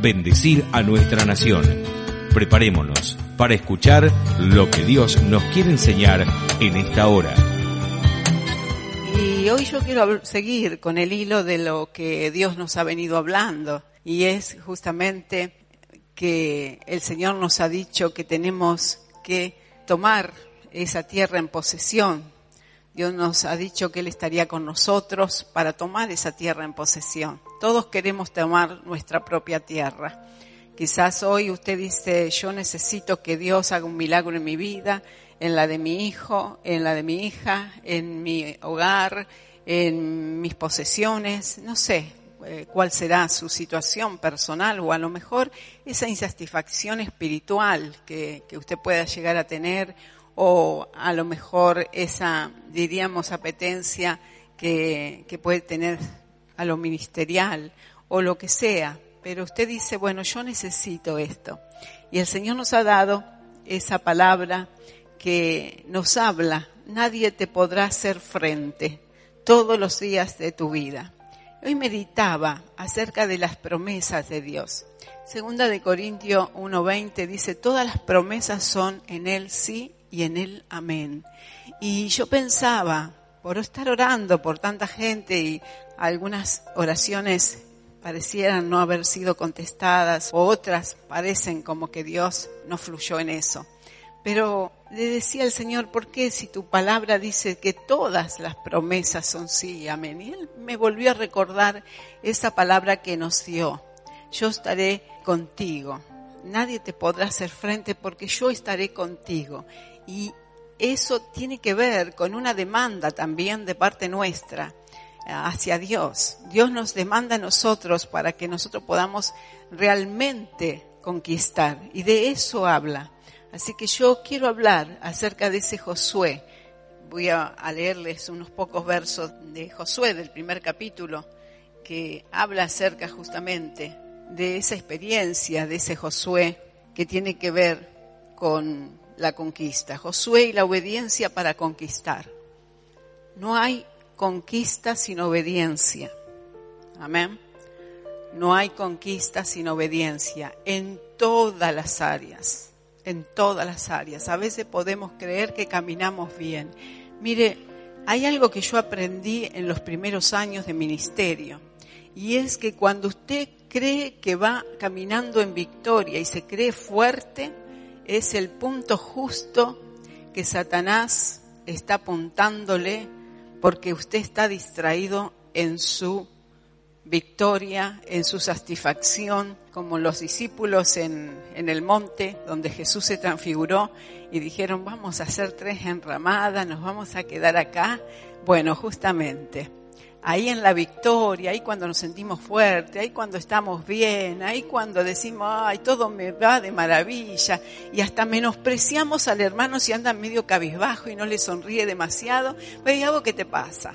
bendecir a nuestra nación. Preparémonos para escuchar lo que Dios nos quiere enseñar en esta hora. Y hoy yo quiero seguir con el hilo de lo que Dios nos ha venido hablando y es justamente que el Señor nos ha dicho que tenemos que tomar esa tierra en posesión. Dios nos ha dicho que Él estaría con nosotros para tomar esa tierra en posesión. Todos queremos tomar nuestra propia tierra. Quizás hoy usted dice, yo necesito que Dios haga un milagro en mi vida, en la de mi hijo, en la de mi hija, en mi hogar, en mis posesiones, no sé eh, cuál será su situación personal o a lo mejor esa insatisfacción espiritual que, usted pueda llegar a tener o a lo mejor esa, diríamos, apetencia que puede tener a lo ministerial o lo que sea. Pero usted dice, bueno, yo necesito esto. Y el Señor nos ha dado esa palabra que nos habla, nadie te podrá hacer frente todos los días de tu vida. Hoy meditaba acerca de las promesas de Dios. Segunda de Corintios 1:20 dice, todas las promesas son en Él sí y en Él amén. Y yo pensaba, por estar orando por tanta gente y algunas oraciones parecieran no haber sido contestadas o otras parecen como que Dios no fluyó en eso. Pero le decía al Señor, ¿por qué si tu palabra dice que todas las promesas son sí y amén? Y Él me volvió a recordar esa palabra que nos dio. Yo estaré contigo. Nadie te podrá hacer frente porque yo estaré contigo. Y eso tiene que ver con una demanda también de parte nuestra hacia Dios. Dios nos demanda a nosotros para que nosotros podamos realmente conquistar. Y de eso habla. Así que yo quiero hablar acerca de ese Josué. Voy a, leerles unos pocos versos de Josué del primer capítulo que habla acerca justamente de esa experiencia de ese Josué que tiene que ver con la conquista. Josué y la obediencia para conquistar. No hay conquista sin obediencia. Amén. No hay conquista sin obediencia en todas las áreas, en todas las áreas. A veces podemos creer que caminamos bien. Mire, hay algo que yo aprendí en los primeros años de ministerio y es que cuando usted cree que va caminando en victoria y se cree fuerte, es el punto justo que Satanás está apuntándole porque usted está distraído en su victoria, en su satisfacción, como los discípulos en, el monte donde Jesús se transfiguró y dijeron, vamos a hacer tres enramadas, nos vamos a quedar acá. Bueno, justamente ahí en la victoria, ahí cuando nos sentimos fuertes, ahí cuando estamos bien, ahí cuando decimos, ay, todo me va de maravilla, y hasta menospreciamos al hermano si anda medio cabizbajo y no le sonríe demasiado, pues algo que te pasa,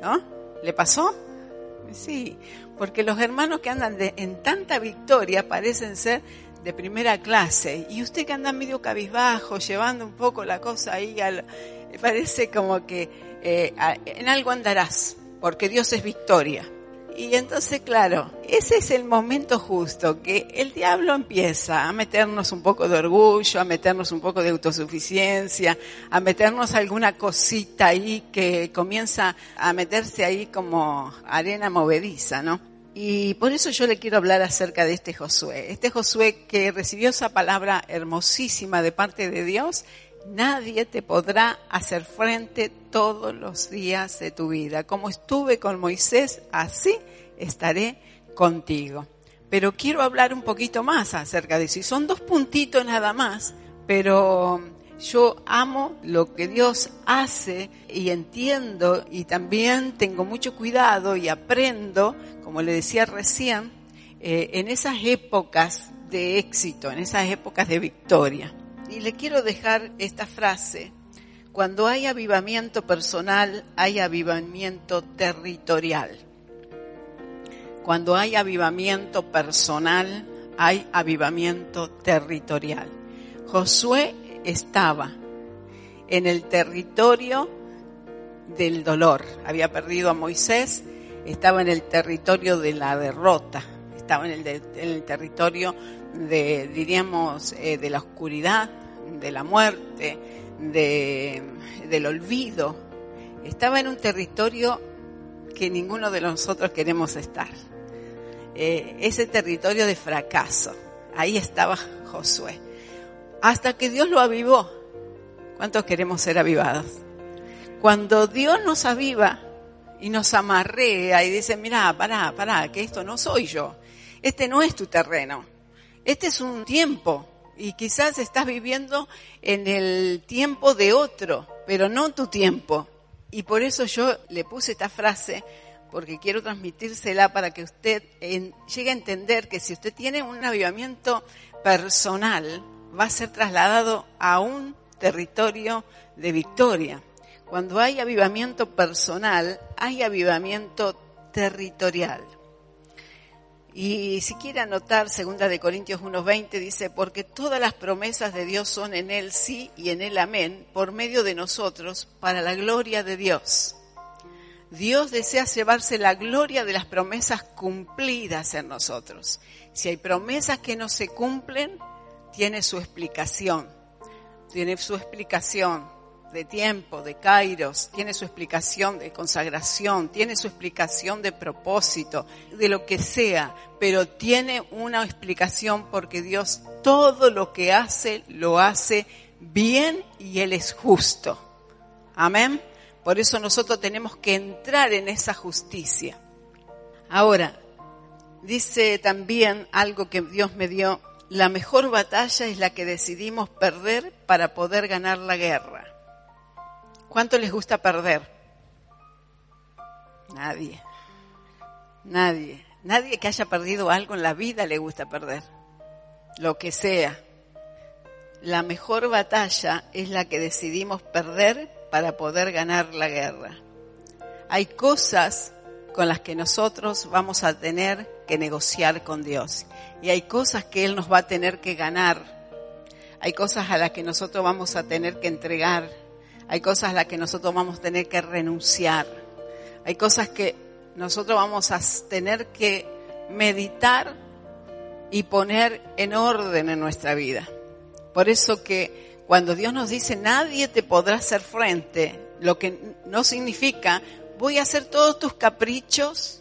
¿no? ¿Le pasó? Sí, porque los hermanos que andan en tanta victoria parecen ser de primera clase, y usted que anda medio cabizbajo, llevando un poco la cosa ahí, al, parece como que eh, en algo andarás, porque Dios es victoria. Y entonces, claro, ese es el momento justo que el diablo empieza a meternos un poco de orgullo, a meternos un poco de autosuficiencia, a meternos alguna cosita ahí que comienza a meterse ahí como arena movediza, ¿no? Y por eso yo le quiero hablar acerca de este Josué. Este Josué que recibió esa palabra hermosísima de parte de Dios nadie te podrá hacer frente todos los días de tu vida. Como estuve con Moisés, así estaré contigo. Pero quiero hablar un poquito más acerca de eso. Y son dos puntitos nada más, pero yo amo lo que Dios hace y entiendo y también tengo mucho cuidado y aprendo, como le decía recién, eh, en esas épocas de éxito, en esas épocas de victoria. Y le quiero dejar esta frase. Cuando hay avivamiento personal, hay avivamiento territorial. Cuando hay avivamiento personal, hay avivamiento territorial. Josué estaba en el territorio del dolor. Había perdido a Moisés, estaba en el territorio de la derrota, estaba en el, territorio de, diríamos, eh, de la oscuridad, de la muerte, de, del olvido. Estaba en un territorio que ninguno de nosotros queremos estar. eh, ese territorio de fracaso. Ahí estaba Josué. Hasta que Dios lo avivó. ¿Cuántos queremos ser avivados? Cuando Dios nos aviva y nos amarrea y dice, mira, pará, pará, que esto no soy yo. Este no es tu terreno. Este es un tiempo y quizás estás viviendo en el tiempo de otro, pero no tu tiempo. Y por eso yo le puse esta frase, porque quiero transmitírsela para que usted llegue a entender que si usted tiene un avivamiento personal, va a ser trasladado a un territorio de victoria. Cuando hay avivamiento personal, hay avivamiento territorial. Y si quiere anotar, segunda de Corintios 1.20 dice, porque todas las promesas de Dios son en Él sí y en Él amén, por medio de nosotros, para la gloria de Dios. Dios desea llevarse la gloria de las promesas cumplidas en nosotros. Si hay promesas que no se cumplen, tiene su explicación. Tiene su explicación de tiempo, de kairos, tiene su explicación de consagración, tiene su explicación de propósito, de lo que sea, pero tiene una explicación porque Dios todo lo que hace lo hace bien y Él es justo. Amén. Por eso nosotros tenemos que entrar en esa justicia. Ahora, dice también algo que Dios me dio, la mejor batalla es la que decidimos perder para poder ganar la guerra. ¿Cuánto les gusta perder? Nadie. Nadie. Nadie que haya perdido algo en la vida le gusta perder. Lo que sea. La mejor batalla es la que decidimos perder para poder ganar la guerra. Hay cosas con las que nosotros vamos a tener que negociar con Dios. Y hay cosas que Él nos va a tener que ganar. Hay cosas a las que nosotros vamos a tener que entregar hay cosas a las que nosotros vamos a tener que renunciar. Hay cosas que nosotros vamos a tener que meditar y poner en orden en nuestra vida. Por eso que cuando Dios nos dice nadie te podrá hacer frente, lo que no significa voy a hacer todos tus caprichos,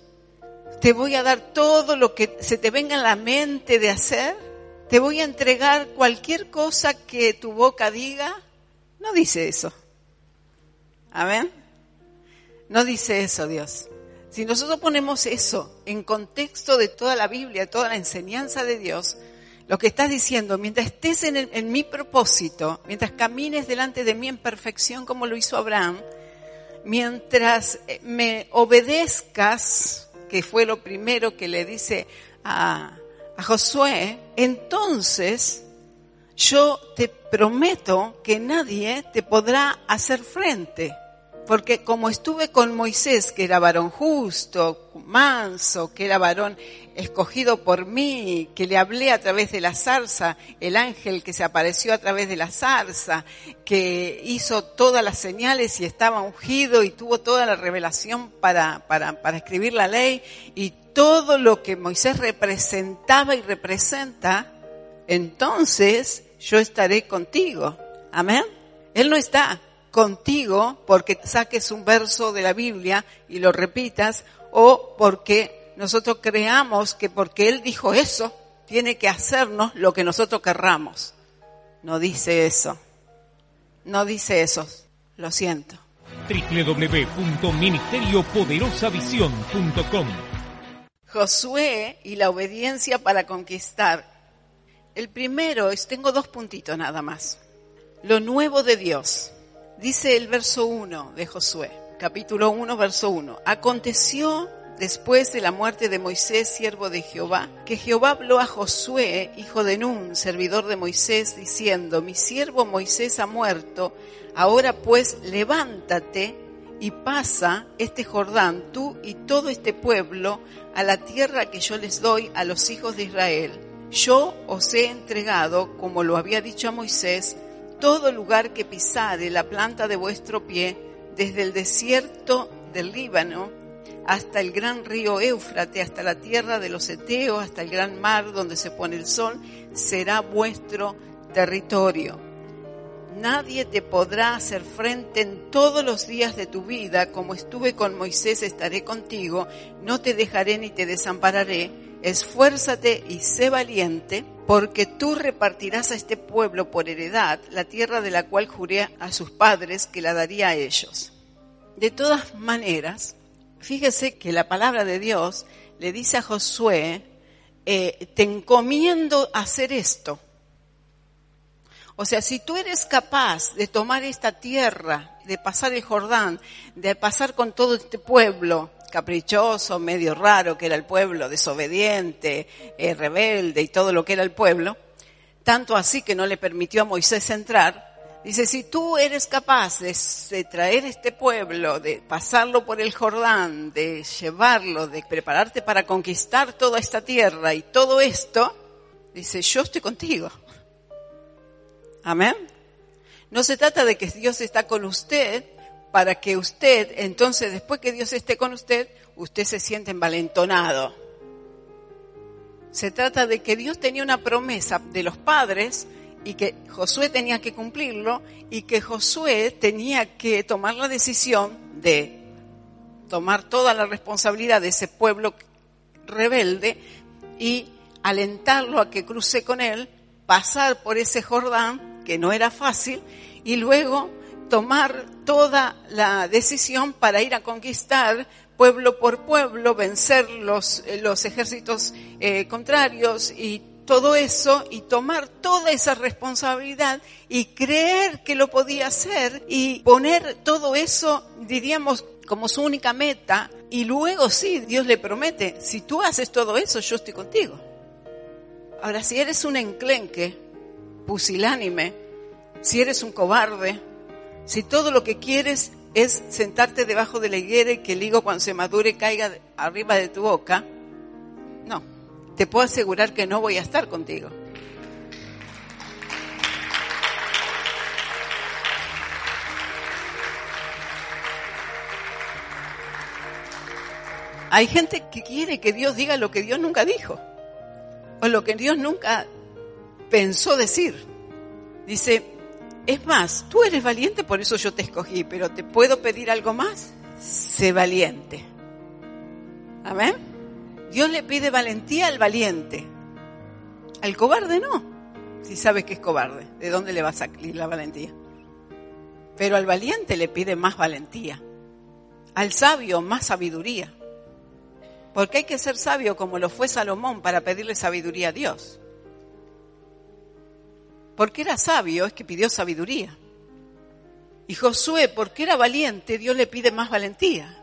te voy a dar todo lo que se te venga en la mente de hacer, te voy a entregar cualquier cosa que tu boca diga. No dice eso. Amén. No dice eso Dios. Si nosotros ponemos eso en contexto de toda la Biblia, toda la enseñanza de Dios, lo que estás diciendo, mientras estés en, en, mi propósito, mientras camines delante de mí en perfección como lo hizo Abraham, mientras eh, me obedezcas, que fue lo primero que le dice a, a Josué, entonces yo te prometo que nadie te podrá hacer frente. Porque como estuve con Moisés, que era varón justo, manso, que era varón escogido por mí, que le hablé a través de la zarza, el ángel que se apareció a través de la zarza, que hizo todas las señales y estaba ungido y tuvo toda la revelación para, para, para escribir la ley y todo lo que Moisés representaba y representa, entonces yo estaré contigo. Amén. Él no está contigo porque saques un verso de la Biblia y lo repitas o porque nosotros creamos que porque Él dijo eso, tiene que hacernos lo que nosotros querramos. No dice eso. No dice eso. Lo siento. www.ministeriopoderosavisión.com Josué y la obediencia para conquistar. El primero es, tengo dos puntitos nada más. Lo nuevo de Dios. Dice el verso 1 de Josué, capítulo 1, verso 1. Aconteció después de la muerte de Moisés, siervo de Jehová, que Jehová habló a Josué, hijo de Nun, servidor de Moisés, diciendo, mi siervo Moisés ha muerto, ahora pues levántate y pasa este Jordán, tú y todo este pueblo, a la tierra que yo les doy a los hijos de Israel. Yo os he entregado, como lo había dicho a Moisés, todo lugar que pisare la planta de vuestro pie, desde el desierto del Líbano hasta el gran río Éufrate, hasta la tierra de los Eteos, hasta el gran mar donde se pone el sol, será vuestro territorio. Nadie te podrá hacer frente en todos los días de tu vida, como estuve con Moisés, estaré contigo, no te dejaré ni te desampararé esfuérzate y sé valiente, porque tú repartirás a este pueblo por heredad la tierra de la cual juré a sus padres que la daría a ellos. De todas maneras, fíjese que la palabra de Dios le dice a Josué, eh, te encomiendo hacer esto. O sea, si tú eres capaz de tomar esta tierra, de pasar el Jordán, de pasar con todo este pueblo caprichoso, medio raro que era el pueblo, desobediente, eh, rebelde y todo lo que era el pueblo, tanto así que no le permitió a Moisés entrar, dice, si tú eres capaz de, de traer este pueblo, de pasarlo por el Jordán, de llevarlo, de prepararte para conquistar toda esta tierra y todo esto, dice, yo estoy contigo. Amén. No se trata de que Dios está con usted para que usted, entonces después que Dios esté con usted, usted se siente envalentonado. Se trata de que Dios tenía una promesa de los padres y que Josué tenía que cumplirlo y que Josué tenía que tomar la decisión de tomar toda la responsabilidad de ese pueblo rebelde y alentarlo a que cruce con él, pasar por ese Jordán que no era fácil, y luego tomar toda la decisión para ir a conquistar pueblo por pueblo, vencer los, eh, los ejércitos eh, contrarios y todo eso y tomar toda esa responsabilidad y creer que lo podía hacer y poner todo eso, diríamos, como su única meta y luego sí, Dios le promete, si tú haces todo eso, yo estoy contigo. Ahora, si eres un enclenque, pusilánime, si eres un cobarde, si todo lo que quieres es sentarte debajo de la higuera y que el higo cuando se madure caiga arriba de tu boca, no, te puedo asegurar que no voy a estar contigo. Hay gente que quiere que Dios diga lo que Dios nunca dijo o lo que Dios nunca pensó decir. Dice, es más, tú eres valiente, por eso yo te escogí, pero ¿te puedo pedir algo más? Sé valiente. Amén. Dios le pide valentía al valiente. Al cobarde no. Si sabes que es cobarde, ¿de dónde le va a salir la valentía? Pero al valiente le pide más valentía. Al sabio más sabiduría. Porque hay que ser sabio como lo fue Salomón para pedirle sabiduría a Dios porque era sabio, es que pidió sabiduría. Y Josué, porque era valiente, Dios le pide más valentía.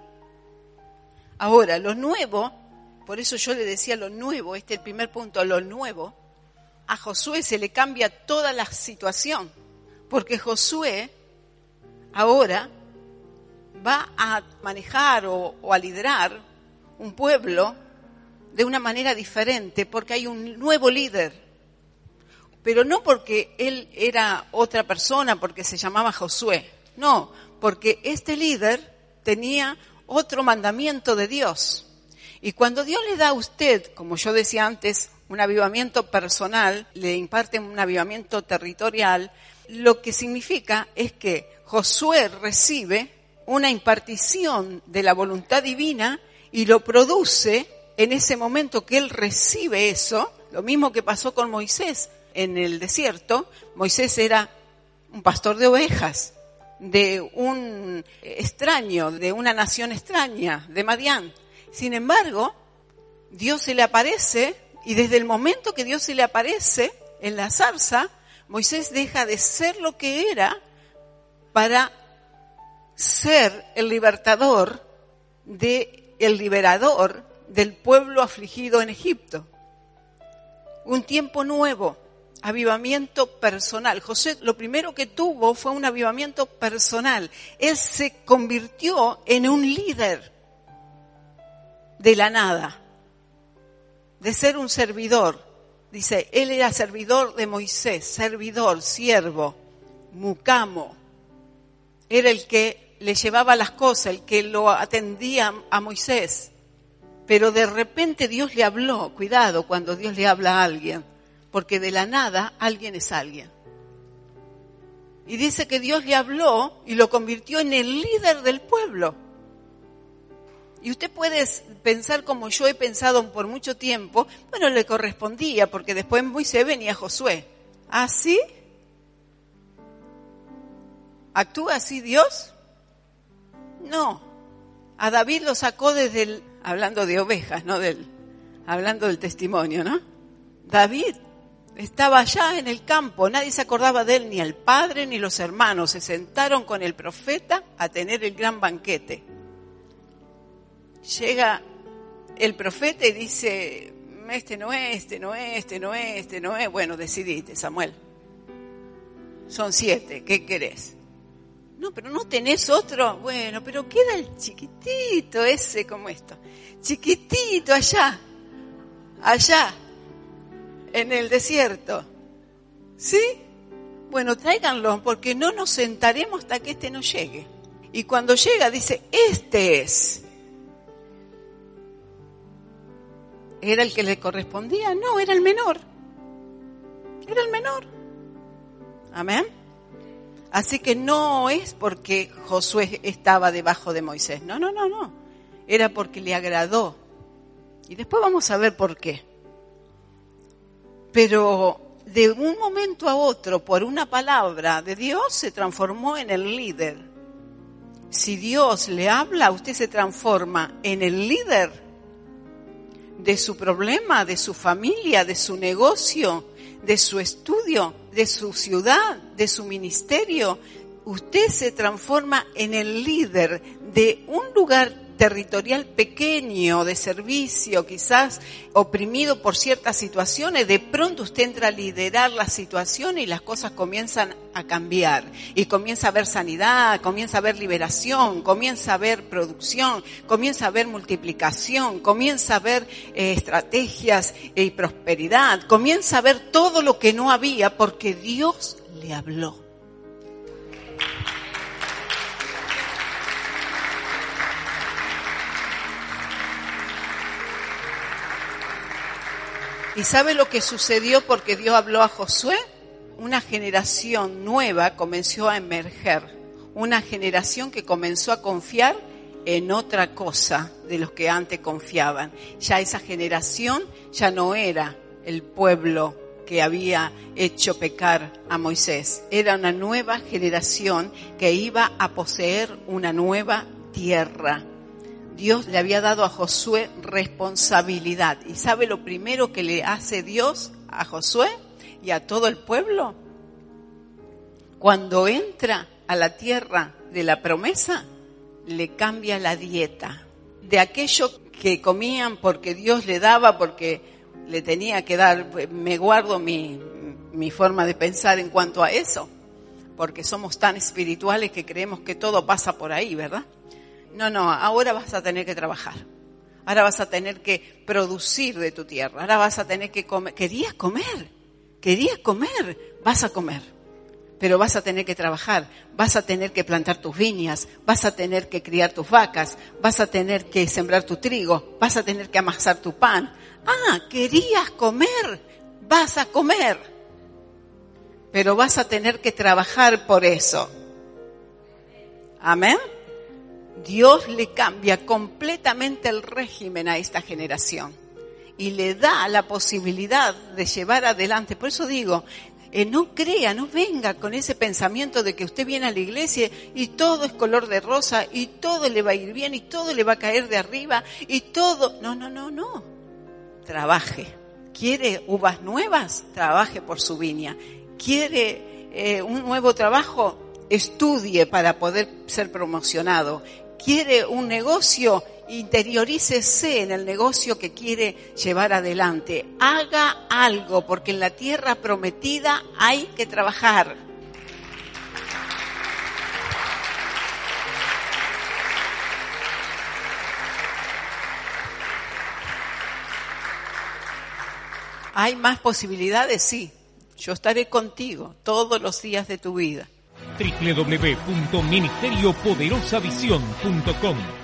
Ahora, lo nuevo, por eso yo le decía lo nuevo, este es el primer punto, lo nuevo, a Josué se le cambia toda la situación, porque Josué ahora va a manejar o, o a liderar un pueblo de una manera diferente, porque hay un nuevo líder pero no porque él era otra persona, porque se llamaba Josué, no, porque este líder tenía otro mandamiento de Dios. Y cuando Dios le da a usted, como yo decía antes, un avivamiento personal, le imparte un avivamiento territorial, lo que significa es que Josué recibe una impartición de la voluntad divina y lo produce en ese momento que él recibe eso, lo mismo que pasó con Moisés en el desierto, Moisés era un pastor de ovejas, de un extraño, de una nación extraña, de Madián. Sin embargo, Dios se le aparece y desde el momento que Dios se le aparece en la zarza, Moisés deja de ser lo que era para ser el libertador de el liberador del pueblo afligido en Egipto. Un tiempo nuevo, avivamiento personal. José lo primero que tuvo fue un avivamiento personal. Él se convirtió en un líder de la nada, de ser un servidor. Dice, él era servidor de Moisés, servidor, siervo, mucamo. Era el que le llevaba las cosas, el que lo atendía a Moisés. Pero de repente Dios le habló, cuidado cuando Dios le habla a alguien porque de la nada alguien es alguien. Y dice que Dios le habló y lo convirtió en el líder del pueblo. Y usted puede pensar como yo he pensado por mucho tiempo, bueno, le correspondía, porque después Moisés venía Josué. ¿Ah, sí? ¿Actúa así Dios? No. A David lo sacó desde el, hablando de ovejas, no del, hablando del testimonio, ¿no? David estaba allá en el campo, nadie se acordaba de él, ni el padre ni los hermanos. Se sentaron con el profeta a tener el gran banquete. Llega el profeta y dice, este no es, este no es, este no es, este no es. Bueno, decidiste, Samuel. Son siete, ¿qué querés? No, pero no tenés otro. Bueno, pero queda el chiquitito ese como esto. Chiquitito allá, allá en el desierto. ¿Sí? Bueno, tráiganlo porque no nos sentaremos hasta que este no llegue. Y cuando llega dice, este es. ¿Era el que le correspondía? No, era el menor. Era el menor. Amén. Así que no es porque Josué estaba debajo de Moisés. No, no, no, no. Era porque le agradó. Y después vamos a ver por qué. Pero de un momento a otro, por una palabra de Dios, se transformó en el líder. Si Dios le habla, usted se transforma en el líder de su problema, de su familia, de su negocio, de su estudio, de su ciudad, de su ministerio. Usted se transforma en el líder de un lugar territorial pequeño de servicio, quizás oprimido por ciertas situaciones, de pronto usted entra a liderar la situación y las cosas comienzan a cambiar. Y comienza a haber sanidad, comienza a haber liberación, comienza a haber producción, comienza a haber multiplicación, comienza a haber eh, estrategias y prosperidad, comienza a ver todo lo que no había porque Dios le habló. ¿Y sabe lo que sucedió porque Dios habló a Josué? Una generación nueva comenzó a emerger, una generación que comenzó a confiar en otra cosa de los que antes confiaban. Ya esa generación ya no era el pueblo que había hecho pecar a Moisés. Era una nueva generación que iba a poseer una nueva tierra. Dios le había dado a Josué responsabilidad. ¿Y sabe lo primero que le hace Dios a Josué y a todo el pueblo? Cuando entra a la tierra de la promesa, le cambia la dieta. De aquello que comían porque Dios le daba, porque le tenía que dar, me guardo mi, mi forma de pensar en cuanto a eso, porque somos tan espirituales que creemos que todo pasa por ahí, ¿verdad? No, no, ahora vas a tener que trabajar. Ahora vas a tener que producir de tu tierra. Ahora vas a tener que comer. Querías comer. Querías comer. Vas a comer. Pero vas a tener que trabajar. Vas a tener que plantar tus viñas. Vas a tener que criar tus vacas. Vas a tener que sembrar tu trigo. Vas a tener que amasar tu pan. Ah, querías comer. Vas a comer. Pero vas a tener que trabajar por eso. Amén. Dios le cambia completamente el régimen a esta generación y le da la posibilidad de llevar adelante. Por eso digo, eh, no crea, no venga con ese pensamiento de que usted viene a la iglesia y todo es color de rosa y todo le va a ir bien y todo le va a caer de arriba y todo. No, no, no, no. Trabaje. ¿Quiere uvas nuevas? Trabaje por su viña. ¿Quiere eh, un nuevo trabajo? Estudie para poder ser promocionado quiere un negocio, interiorícese en el negocio que quiere llevar adelante. Haga algo, porque en la tierra prometida hay que trabajar. ¿Hay más posibilidades? Sí. Yo estaré contigo todos los días de tu vida www.ministeriopoderosavisión.com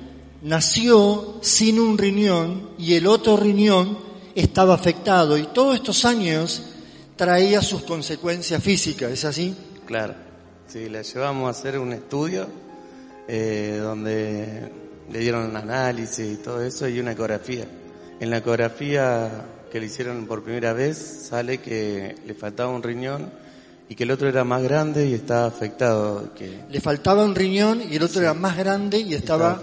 nació sin un riñón y el otro riñón estaba afectado y todos estos años traía sus consecuencias físicas, ¿es así? Claro, sí, la llevamos a hacer un estudio eh, donde le dieron un análisis y todo eso y una ecografía. En la ecografía que le hicieron por primera vez sale que le faltaba un riñón y que el otro era más grande y estaba afectado. Que... Le faltaba un riñón y el otro era más grande y estaba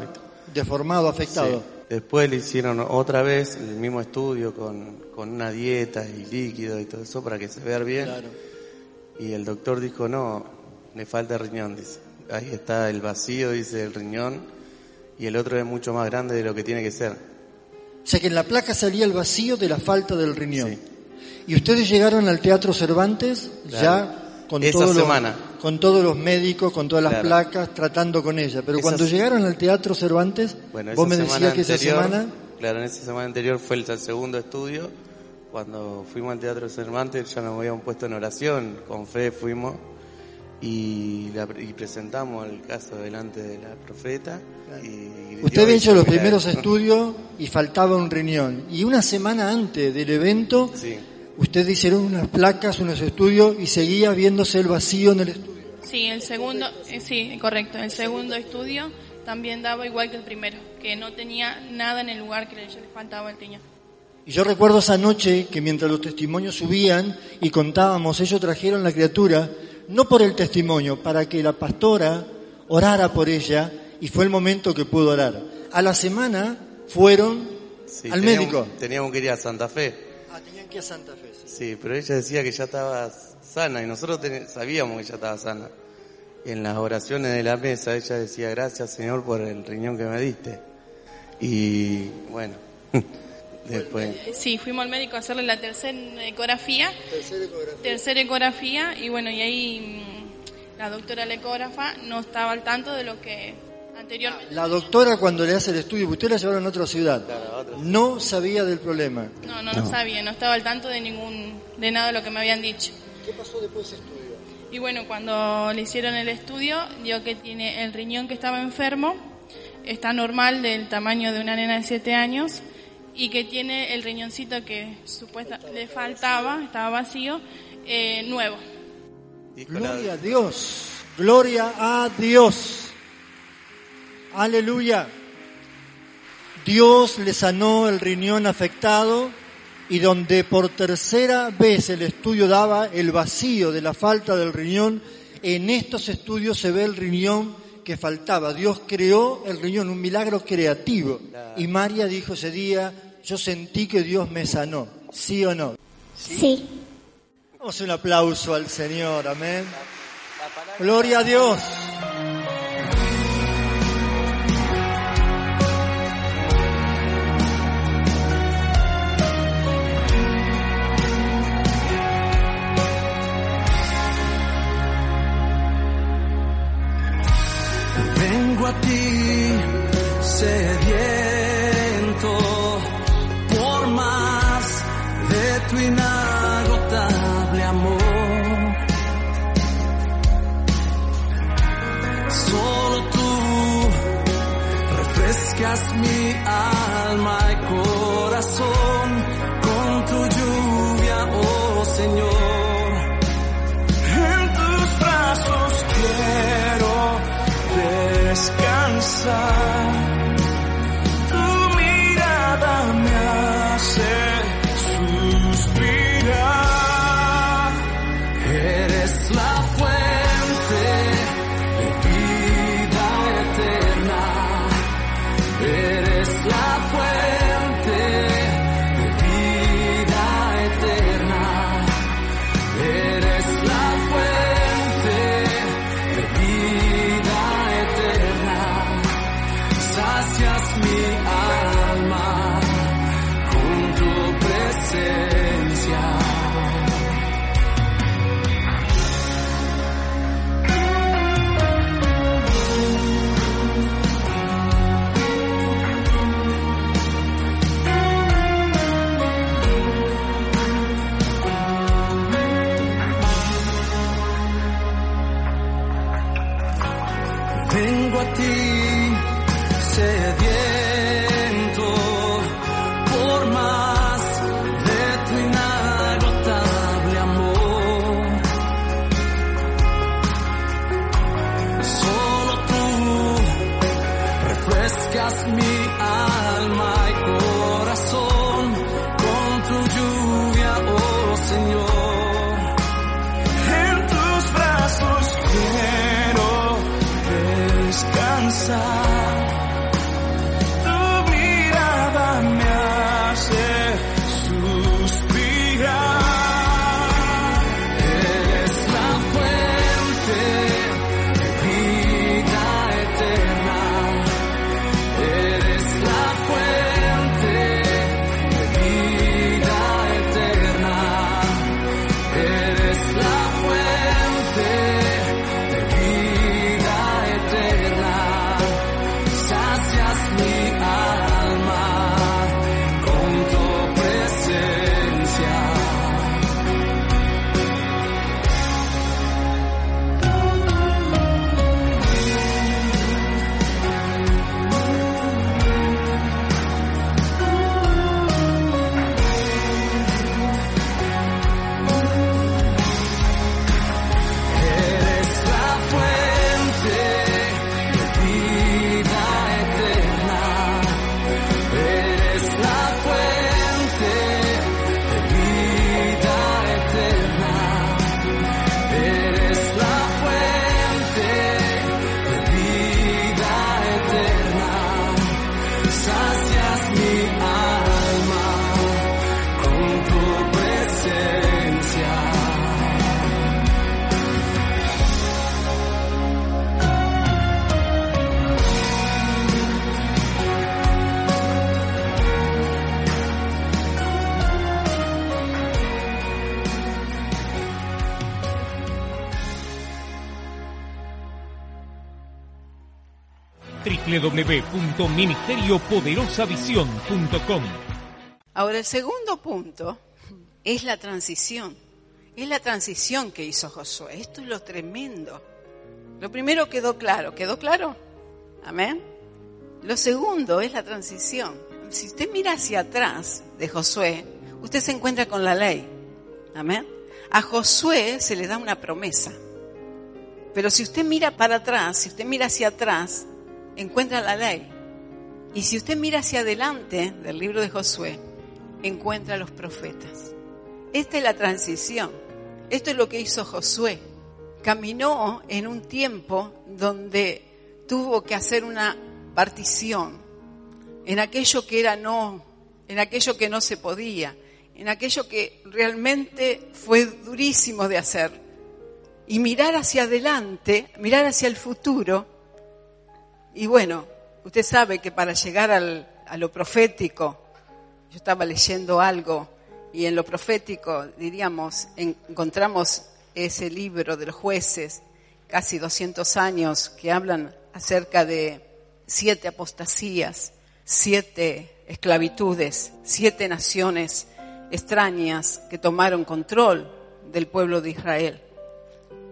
deformado, afectado. Después le hicieron otra vez el mismo estudio con, con una dieta y líquido y todo eso para que se vea bien. Y el doctor dijo, no, le falta riñón, dice. Ahí está el vacío, dice el riñón, y el otro es mucho más grande de lo que tiene que ser. O sea que en la placa salía el vacío de la falta del riñón. Y ustedes llegaron al Teatro Cervantes ya con Esa semana con todos los médicos, con todas las Claro. placas, tratando con ella. Pero cuando llegaron al Teatro Cervantes, Bueno, vos me decías que esa semana... Claro, en esa semana anterior fue el segundo estudio. Cuando fuimos al Teatro Cervantes ya nos habíamos puesto en oración. Con fe fuimos y, la- y presentamos el caso delante de la profeta. Y, y Usted había hecho los primeros estudios y faltaba un riñón. Y una semana antes del evento, Sí. Ustedes hicieron unas placas, unos estudios y seguía viéndose el vacío en el estudio. Sí, el segundo, eh, sí, correcto. El segundo estudio también daba igual que el primero, que no tenía nada en el lugar que le faltaba al riñón. Y yo recuerdo esa noche que mientras los testimonios subían y contábamos, ellos trajeron la criatura, no por el testimonio, para que la pastora orara por ella y fue el momento que pudo orar. A la semana fueron Sí, al teníamos- médico. Teníamos que ir a Santa Fe. Ah, tenían que ir a Santa Fe. Sí. Pero ella decía que ya estaba sana y nosotros ten- sabíamos que ya estaba sana. Y en las oraciones de la mesa ella decía, gracias Señor por el riñón que me diste. Y bueno, después... Sí, fuimos al médico a hacerle la tercera ecografía. Tercera ecografía. y bueno, y ahí mm, la doctora la ecógrafa no estaba al tanto de lo que anteriormente. La doctora cuando le hace el estudio, usted la llevaron a otra ciudad, no sabía del problema. No, no, no, sabía, no estaba al tanto de ningún, de nada de lo que me habían dicho. ¿Qué pasó después de ese estudio? Y bueno, cuando le hicieron el estudio, dio que tiene el riñón que estaba enfermo, está normal del tamaño de una nena de 7 años, y que tiene el riñoncito que supuestamente le faltaba, estaba vacío, eh, nuevo. Gloria a Dios, gloria a Dios. Aleluya. Dios le sanó el riñón afectado y donde por tercera vez el estudio daba el vacío de la falta del riñón, en estos estudios se ve el riñón que faltaba. Dios creó el riñón, un milagro creativo. Y María dijo ese día, yo sentí que Dios me sanó. ¿Sí o no? Sí. Vamos un aplauso al Señor, amén. Gloria a Dios. A ti sediento por más de tu inagotable amor. Solo tú refrescas mi www.ministeriopoderosavision.com. Ahora, el segundo punto es la transición. Es la transición que hizo Josué. Esto es lo tremendo. Lo primero quedó claro. ¿Quedó claro? Amén. Lo segundo es la transición. Si usted mira hacia atrás de Josué, usted se encuentra con la ley. Amén. A Josué se le da una promesa. Pero si usted mira para atrás, si usted mira hacia atrás, encuentra la ley. Y si usted mira hacia adelante del libro de Josué, encuentra a los profetas. Esta es la transición. Esto es lo que hizo Josué. Caminó en un tiempo donde tuvo que hacer una partición en aquello que era no, en aquello que no se podía, en aquello que realmente fue durísimo de hacer. Y mirar hacia adelante, mirar hacia el futuro. Y bueno, usted sabe que para llegar al, a lo profético, yo estaba leyendo algo y en lo profético, diríamos, encontramos ese libro de los jueces, casi 200 años, que hablan acerca de siete apostasías, siete esclavitudes, siete naciones extrañas que tomaron control del pueblo de Israel.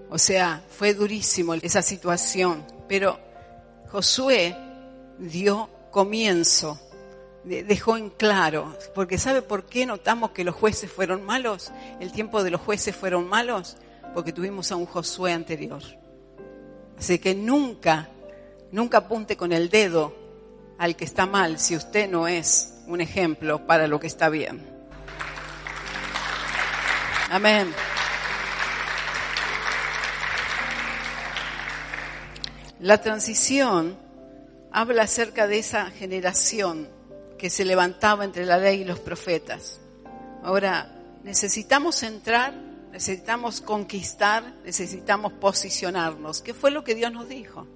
O sea, fue durísimo esa situación, pero Josué dio comienzo, dejó en claro, porque ¿sabe por qué notamos que los jueces fueron malos? El tiempo de los jueces fueron malos, porque tuvimos a un Josué anterior. Así que nunca, nunca apunte con el dedo al que está mal si usted no es un ejemplo para lo que está bien. Amén. La transición habla acerca de esa generación que se levantaba entre la ley y los profetas. Ahora, necesitamos entrar, necesitamos conquistar, necesitamos posicionarnos. ¿Qué fue lo que Dios nos dijo?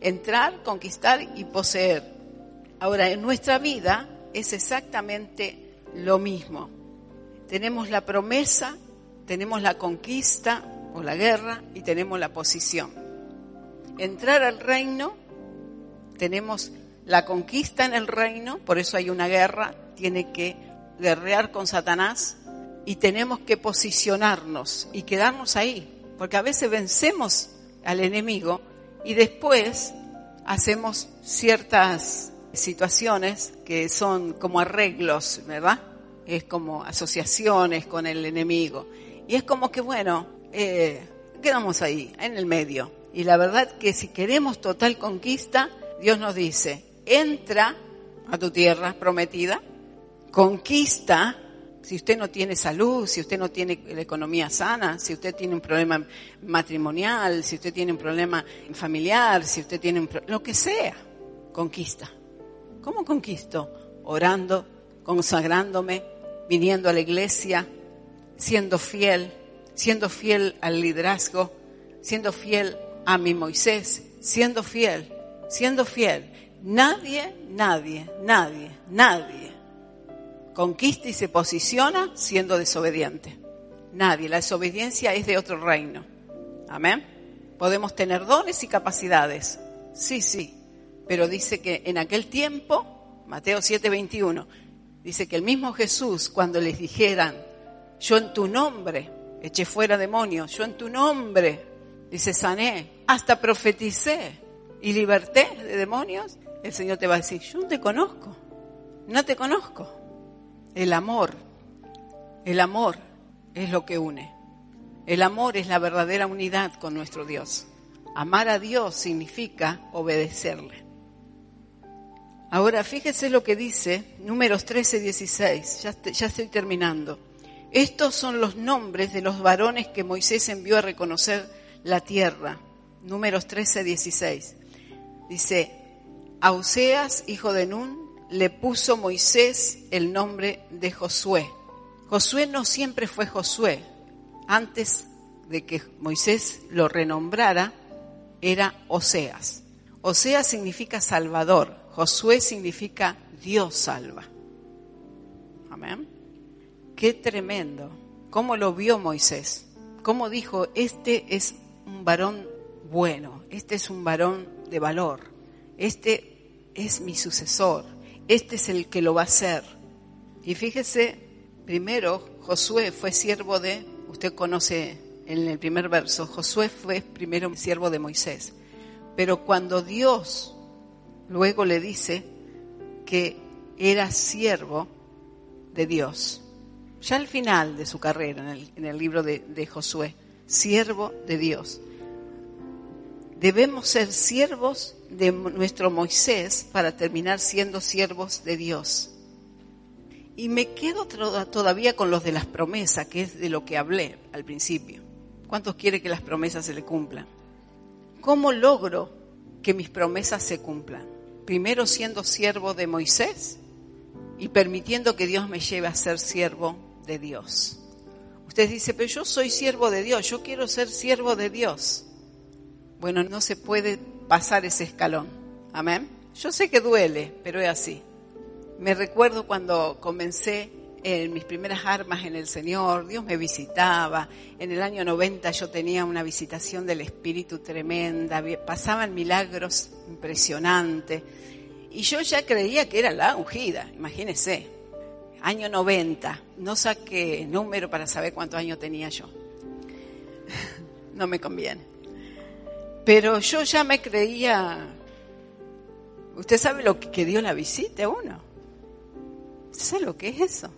Entrar, conquistar y poseer. Ahora, en nuestra vida es exactamente lo mismo. Tenemos la promesa, tenemos la conquista o la guerra y tenemos la posición. Entrar al reino, tenemos la conquista en el reino, por eso hay una guerra, tiene que guerrear con Satanás y tenemos que posicionarnos y quedarnos ahí, porque a veces vencemos al enemigo y después hacemos ciertas situaciones que son como arreglos, ¿verdad? Es como asociaciones con el enemigo. Y es como que, bueno, eh, quedamos ahí, en el medio. Y la verdad que si queremos total conquista, Dios nos dice, entra a tu tierra prometida, conquista, si usted no tiene salud, si usted no tiene la economía sana, si usted tiene un problema matrimonial, si usted tiene un problema familiar, si usted tiene un lo que sea, conquista. ¿Cómo conquisto? Orando, consagrándome, viniendo a la iglesia, siendo fiel, siendo fiel al liderazgo, siendo fiel a mi Moisés, siendo fiel, siendo fiel. Nadie, nadie, nadie, nadie conquista y se posiciona siendo desobediente. Nadie. La desobediencia es de otro reino. Amén. Podemos tener dones y capacidades. Sí, sí. Pero dice que en aquel tiempo, Mateo 7:21, dice que el mismo Jesús, cuando les dijeran, yo en tu nombre eché fuera demonios, yo en tu nombre, dice, sané, hasta profeticé y liberté de demonios, el Señor te va a decir, yo no te conozco, no te conozco. El amor, el amor es lo que une. El amor es la verdadera unidad con nuestro Dios. Amar a Dios significa obedecerle. Ahora fíjese lo que dice Números 13, 16. Ya, ya estoy terminando. Estos son los nombres de los varones que Moisés envió a reconocer la tierra. Números 13, 16. Dice, a Oseas, hijo de Nun, le puso Moisés el nombre de Josué. Josué no siempre fue Josué. Antes de que Moisés lo renombrara, era Oseas. Oseas significa Salvador. Josué significa Dios salva. Amén. Qué tremendo. ¿Cómo lo vio Moisés? ¿Cómo dijo, este es un varón bueno, este es un varón de valor, este es mi sucesor, este es el que lo va a hacer. Y fíjese, primero Josué fue siervo de, usted conoce en el primer verso, Josué fue primero siervo de Moisés. Pero cuando Dios luego le dice que era siervo de Dios, ya al final de su carrera en el, libro de Josué, siervo de Dios. Debemos ser siervos de nuestro Moisés para terminar siendo siervos de Dios. Y me quedo todavía con los de las promesas, que es de lo que hablé al principio. ¿Cuántos quiere que las promesas se le cumplan? ¿Cómo logro que mis promesas se cumplan? Primero siendo siervo de Moisés y permitiendo que Dios me lleve a ser siervo de Dios. Usted dice, pero yo soy siervo de Dios, yo quiero ser siervo de Dios. Bueno, no se puede pasar ese escalón. Amén. Yo sé que duele, pero es así. Me recuerdo cuando comencé en mis primeras armas en el Señor, Dios me visitaba. En el año 90 yo tenía una visitación del Espíritu tremenda, pasaban milagros impresionantes. Y yo ya creía que era la ungida, imagínese. Año 90, no saqué número para saber cuántos años tenía yo. No me conviene. Pero yo ya me creía. Usted sabe lo que, Dios la visite a uno. ¿Usted sabe lo que es eso?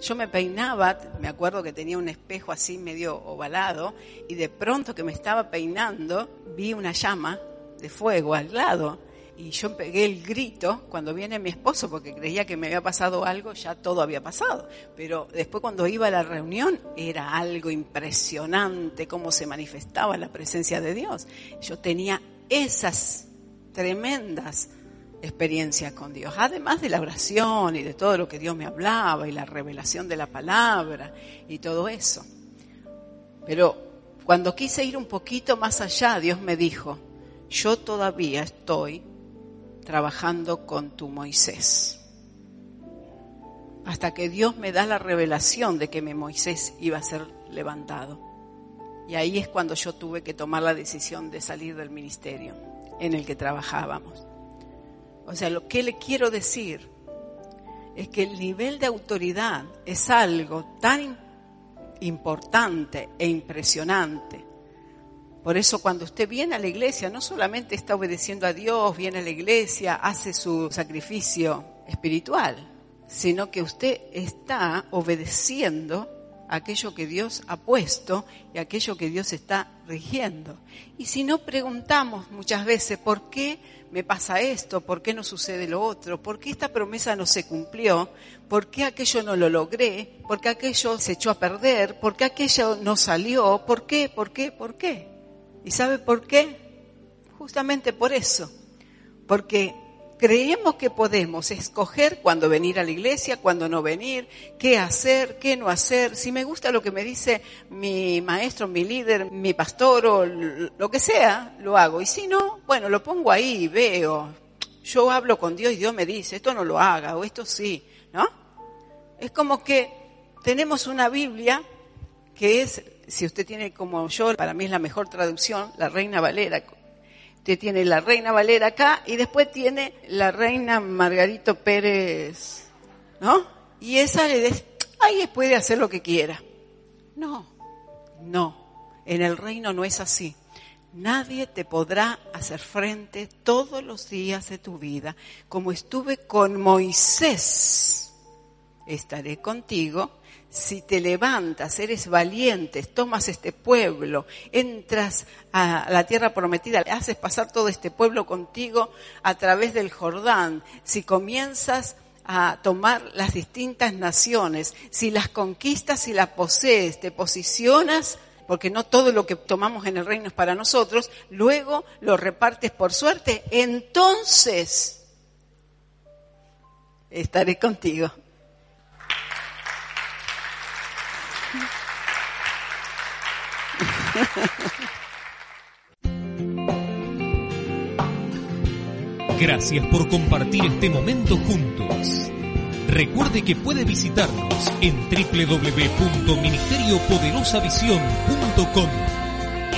Yo me peinaba, me acuerdo que tenía un espejo así medio ovalado, y de pronto que me estaba peinando, vi una llama de fuego al lado. Y yo pegué el grito cuando viene mi esposo porque creía que me había pasado algo, ya todo había pasado. Pero después cuando iba a la reunión era algo impresionante cómo se manifestaba la presencia de Dios. Yo tenía esas tremendas experiencias con Dios, además de la oración y de todo lo que Dios me hablaba y la revelación de la palabra y todo eso. Pero cuando quise ir un poquito más allá, Dios me dijo, yo todavía estoy trabajando con tu Moisés. Hasta que Dios me da la revelación de que mi Moisés iba a ser levantado. Y ahí es cuando yo tuve que tomar la decisión de salir del ministerio en el que trabajábamos. O sea, lo que le quiero decir es que el nivel de autoridad es algo tan im- importante e impresionante. Por eso cuando usted viene a la iglesia, no solamente está obedeciendo a Dios, viene a la iglesia, hace su sacrificio espiritual, sino que usted está obedeciendo aquello que Dios ha puesto y aquello que Dios está rigiendo. Y si no preguntamos muchas veces, ¿por qué me pasa esto? ¿Por qué no sucede lo otro? ¿Por qué esta promesa no se cumplió? ¿Por qué aquello no lo logré? ¿Por qué aquello se echó a perder? ¿Por qué aquello no salió? ¿Por qué? ¿Por qué? ¿Por qué? ¿Y sabe por qué? Justamente por eso. Porque creemos que podemos escoger cuándo venir a la iglesia, cuándo no venir, qué hacer, qué no hacer. Si me gusta lo que me dice mi maestro, mi líder, mi pastor o lo que sea, lo hago. Y si no, bueno, lo pongo ahí y veo. Yo hablo con Dios y Dios me dice, esto no lo haga o esto sí, ¿no? Es como que tenemos una Biblia que es, si usted tiene como yo, para mí es la mejor traducción, la Reina Valera. Usted tiene la Reina Valera acá y después tiene la Reina Margarito Pérez, ¿no? Y esa le des, ahí puede hacer lo que quiera. No, no, en el reino no es así. Nadie te podrá hacer frente todos los días de tu vida, como estuve con Moisés. Estaré contigo si te levantas, eres valiente, tomas este pueblo, entras a la tierra prometida, haces pasar todo este pueblo contigo a través del Jordán, si comienzas a tomar las distintas naciones, si las conquistas, si las posees, te posicionas, porque no todo lo que tomamos en el reino es para nosotros, luego lo repartes por suerte, entonces estaré contigo. Gracias por compartir este momento juntos. Recuerde que puede visitarnos en www.ministeriopoderosavision.com,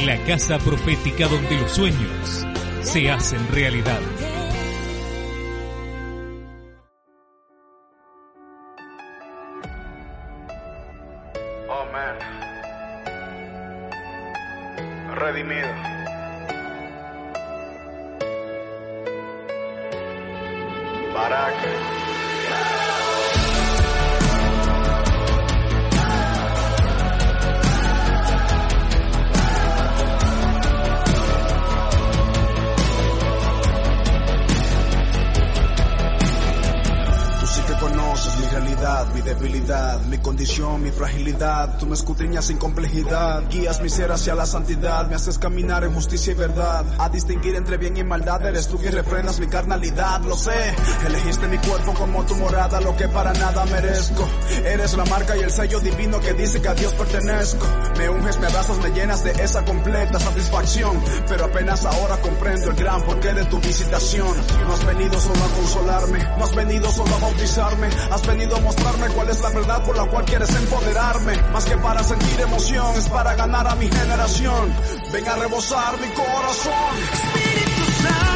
la casa profética donde los sueños se hacen realidad. Escudriñas sin complejidad, guías mi ser hacia la santidad, me haces caminar en justicia y verdad. A distinguir entre bien y maldad, eres tú quien refrenas mi carnalidad, lo sé. Elegiste mi cuerpo como tu morada, lo que para nada merezco. Eres la marca y el sello divino que dice que a Dios pertenezco. Me unges, me abrazas, me llenas de esa completa satisfacción. Pero apenas ahora comprendo el gran porqué de tu visitación. No has venido solo a consolarme, no has venido solo a bautizarme, has venido a mostrarme cuál es la verdad por la cual quieres empoderarme. Más que sentir emoción, es para ganar a mi generación. Ven a rebosar mi corazón. Espíritu Santo,